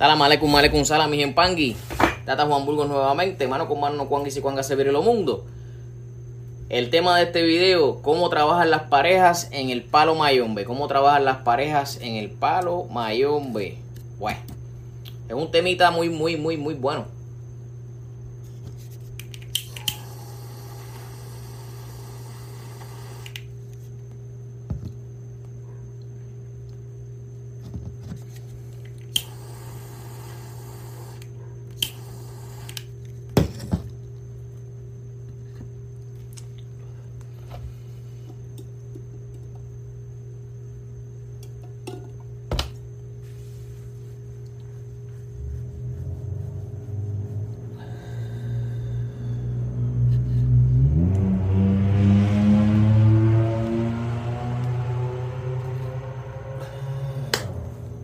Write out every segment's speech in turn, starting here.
Salam aleikum, aleikum salam, mi pangui. Tata Juan Burgos nuevamente, mano con mano, cuanga y si cuanga se lo mundo. El tema de este video, cómo trabajan las parejas en el palo mayombe. Cómo trabajan las parejas en el palo mayombe. Bueno, es un temita muy, muy, muy, muy bueno.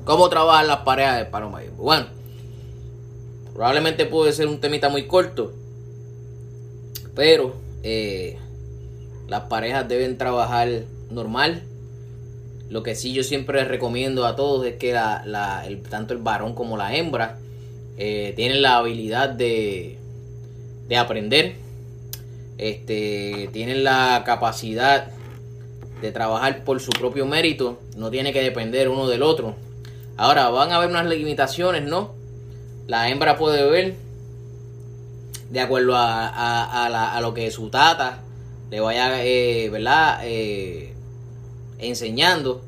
¿Cómo trabajan las parejas de Paloma Bueno, probablemente puede ser un temita muy corto, pero eh, las parejas deben trabajar normal. Lo que sí yo siempre recomiendo a todos es que tanto el varón como la hembra eh, tienen la habilidad de, de aprender, este, tienen la capacidad de trabajar por su propio mérito, no tiene que depender uno del otro. Ahora, van a haber unas limitaciones, ¿no? La hembra puede ver, de acuerdo a, lo que su tata le vaya, eh, ¿verdad? Eh, enseñando.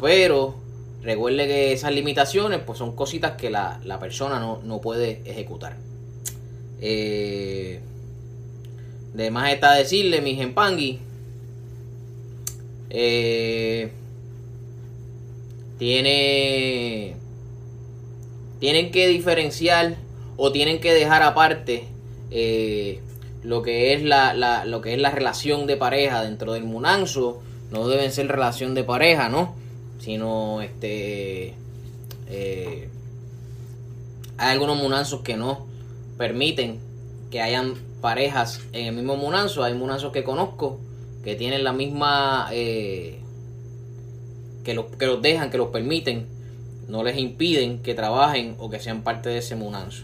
Pero recuerde que esas limitaciones pues son cositas que la, persona no, puede ejecutar. Eh, de más está decirle, mi genpangui, eh, tiene, tienen que diferenciar o tienen que dejar aparte eh, lo que es la, lo que es la relación de pareja dentro del munanzo no deben ser relación de pareja no sino este eh, hay algunos munanzos que no permiten que hayan parejas en el mismo munanzo hay munanzos que conozco que tienen la misma eh, que los, que los dejan, que los permiten, no les impiden que trabajen o que sean parte de ese munanzo.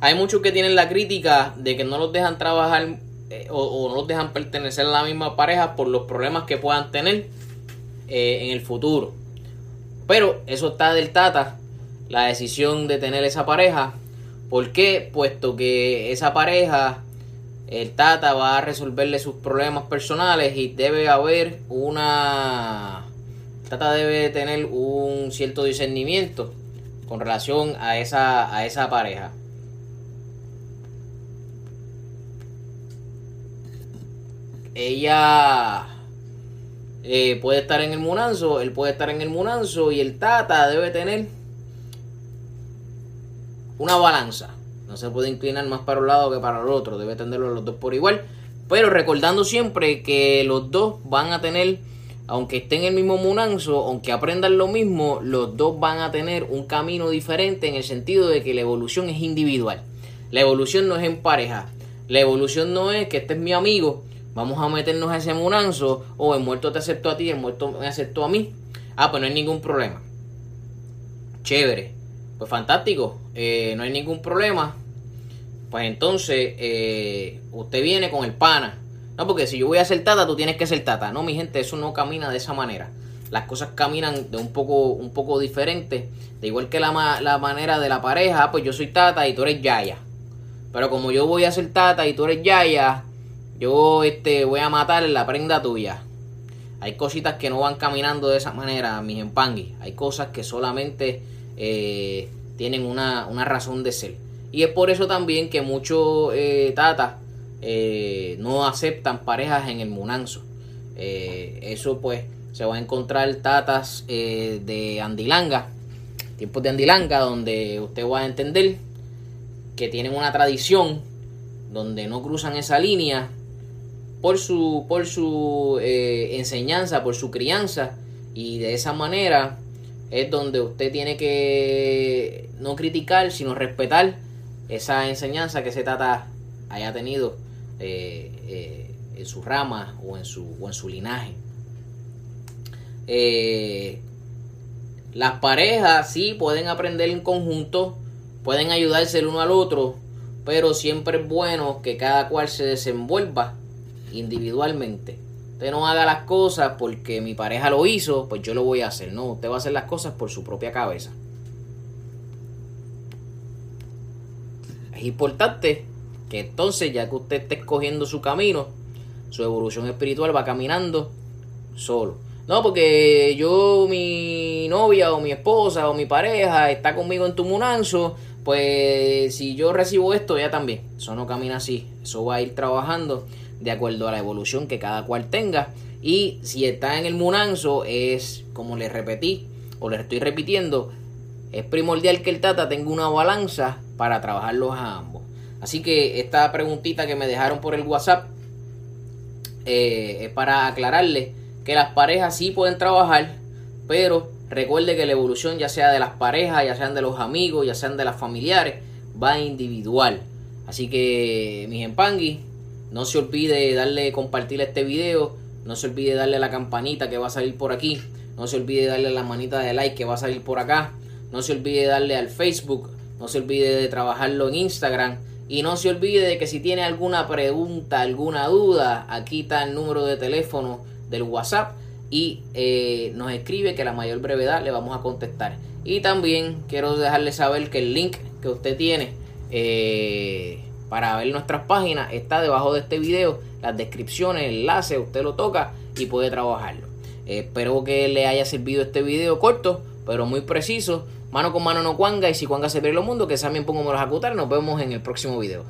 Hay muchos que tienen la crítica de que no los dejan trabajar eh, o, no los dejan pertenecer a la misma pareja por los problemas que puedan tener eh, en el futuro. Pero eso está del tata, la decisión de tener esa pareja. ¿Por qué? Puesto que esa pareja, el tata va a resolverle sus problemas personales y debe haber una Tata debe tener un cierto discernimiento con relación a esa, a esa pareja. Ella eh, puede estar en el munanzo, él puede estar en el munanzo y el Tata debe tener una balanza. No se puede inclinar más para un lado que para el otro, debe tenerlo los dos por igual. Pero recordando siempre que los dos van a tener aunque estén en el mismo munanzo, aunque aprendan lo mismo, los dos van a tener un camino diferente en el sentido de que la evolución es individual. La evolución no es en pareja. La evolución no es que este es mi amigo, vamos a meternos a ese munanzo, o el muerto te aceptó a ti, el muerto me aceptó a mí. Ah, pues no hay ningún problema. Chévere. Pues fantástico, eh, no hay ningún problema. Pues entonces eh, usted viene con el pana no, porque si yo voy a ser tata, tú tienes que ser tata. No, mi gente, eso no camina de esa manera. Las cosas caminan de un poco, un poco diferente. De igual que la, la manera de la pareja, pues yo soy tata y tú eres yaya. Pero como yo voy a ser tata y tú eres yaya, yo este, voy a matar la prenda tuya. Hay cositas que no van caminando de esa manera, mis empangui. Hay cosas que solamente eh, tienen una, razón de ser. Y es por eso también que muchos eh, tatas eh, no aceptan parejas en el Munanzo. Eh, eso pues se va a encontrar tatas eh, de Andilanga, tiempos de Andilanga, donde usted va a entender que tienen una tradición donde no cruzan esa línea por su, por su enseñanza, por su crianza, y de esa manera es donde usted tiene que no criticar, sino respetar esa enseñanza que ese tata haya tenido eh, eh, en su rama o en su, en su linaje. Eh, las parejas sí pueden aprender en conjunto, pueden ayudarse el uno al otro, pero siempre es bueno que cada cual se desenvuelva individualmente. Usted no haga las cosas porque mi pareja lo hizo, pues yo lo voy a hacer. No, usted va a hacer las cosas por su propia cabeza. Es importante que entonces, ya que usted esté escogiendo su camino, su evolución espiritual va caminando solo. No, porque yo, mi novia o mi esposa o mi pareja está conmigo en tu munanzo, pues si yo recibo esto, ella también. Eso no camina así. Eso va a ir trabajando de acuerdo a la evolución que cada cual tenga. Y si está en el munanzo, es como le repetí o le estoy repitiendo, es primordial que el Tata tenga una balanza para trabajarlos a ambos. Así que esta preguntita que me dejaron por el WhatsApp eh, es para aclararle que las parejas sí pueden trabajar, pero recuerde que la evolución ya sea de las parejas, ya sean de los amigos, ya sean de las familiares, va individual. Así que, mis empanguis, no se olvide darle compartir este video, no se olvide darle la campanita que va a salir por aquí, no se olvide darle la manita de like que va a salir por acá, no se olvide darle al Facebook, no se olvide de trabajarlo en Instagram y no se olvide de que si tiene alguna pregunta, alguna duda, aquí está el número de teléfono del WhatsApp y eh, nos escribe que a la mayor brevedad le vamos a contestar. Y también quiero dejarle saber que el link que usted tiene eh, para ver nuestras páginas está debajo de este video, las descripciones, el enlace, usted lo toca y puede trabajarlo. espero que le haya servido este video corto, pero muy preciso Mano con mano no cuanga y si cuanga se pierde el mundo, que también pongo los acutar. Nos vemos en el próximo video.